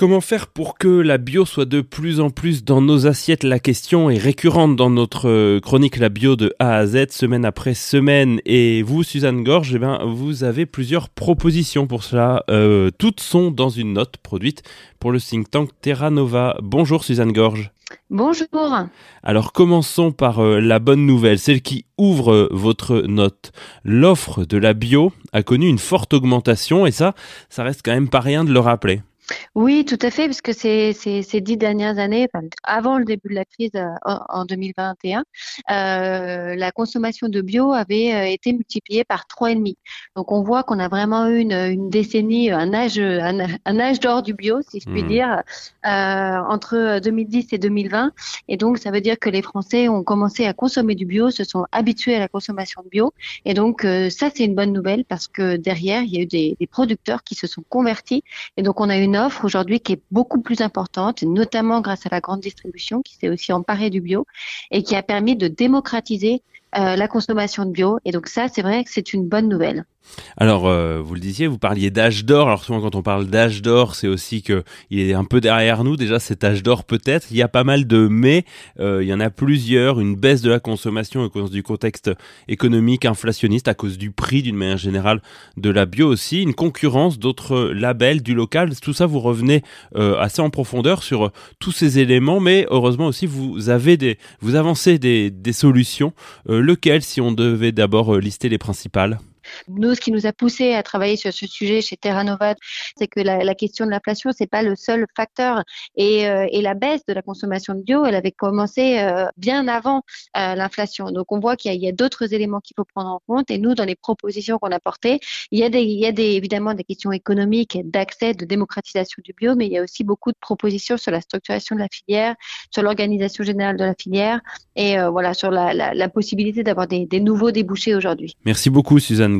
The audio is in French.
Comment faire pour que la bio soit de plus en plus dans nos assiettes? La question est récurrente dans notre euh, chronique La bio de A à Z, semaine après semaine. Et vous, Suzanne Gorge, eh bien, vous avez plusieurs propositions pour cela. Euh, toutes sont dans une note produite pour le think tank Terra Nova. Bonjour Suzanne Gorge. Bonjour. Alors commençons par euh, la bonne nouvelle, celle qui ouvre euh, votre note. L'offre de la bio a connu une forte augmentation et ça, ça reste quand même pas rien de le rappeler. Oui, tout à fait, parce que ces, ces, ces dix dernières années, avant le début de la crise euh, en 2021, euh, la consommation de bio avait euh, été multipliée par trois et demi. Donc on voit qu'on a vraiment eu une, une décennie, un âge, un, âge d'or du bio, si je puis mmh. dire, euh, entre 2010 et 2020. Et donc ça veut dire que les Français ont commencé à consommer du bio, se sont habitués à la consommation de bio. Et donc ça c'est une bonne nouvelle parce que derrière il y a eu des, des producteurs qui se sont convertis. Et donc on a une offre aujourd'hui qui est beaucoup plus importante, notamment grâce à la grande distribution qui s'est aussi emparée du bio et qui a permis de démocratiser euh, la consommation de bio. Et donc ça, c'est vrai que c'est une bonne nouvelle. Alors, euh, vous le disiez, vous parliez d'âge d'or. Alors souvent, quand on parle d'âge d'or, c'est aussi que il est un peu derrière nous. Déjà, cet âge d'or peut-être. Il y a pas mal de mais. Euh, il y en a plusieurs. Une baisse de la consommation à cause du contexte économique inflationniste, à cause du prix d'une manière générale de la bio aussi. Une concurrence d'autres labels, du local. Tout ça, vous revenez assez en profondeur sur tous ces éléments. Mais heureusement aussi, vous avez des, vous avancez des, des solutions. Lequel, si on devait d'abord lister les principales? Nous, ce qui nous a poussé à travailler sur ce sujet chez Terra Nova, c'est que la, question de l'inflation, c'est pas le seul facteur. Et, euh, et, la baisse de la consommation de bio, elle avait commencé euh, bien avant euh, l'inflation. Donc, on voit qu'il y a, d'autres éléments qu'il faut prendre en compte. Et nous, dans les propositions qu'on a portées, il y a, évidemment des questions économiques, d'accès, de démocratisation du bio, mais il y a aussi beaucoup de propositions sur la structuration de la filière, sur l'organisation générale de la filière et voilà sur la possibilité d'avoir des, des nouveaux débouchés aujourd'hui. Merci beaucoup, Suzanne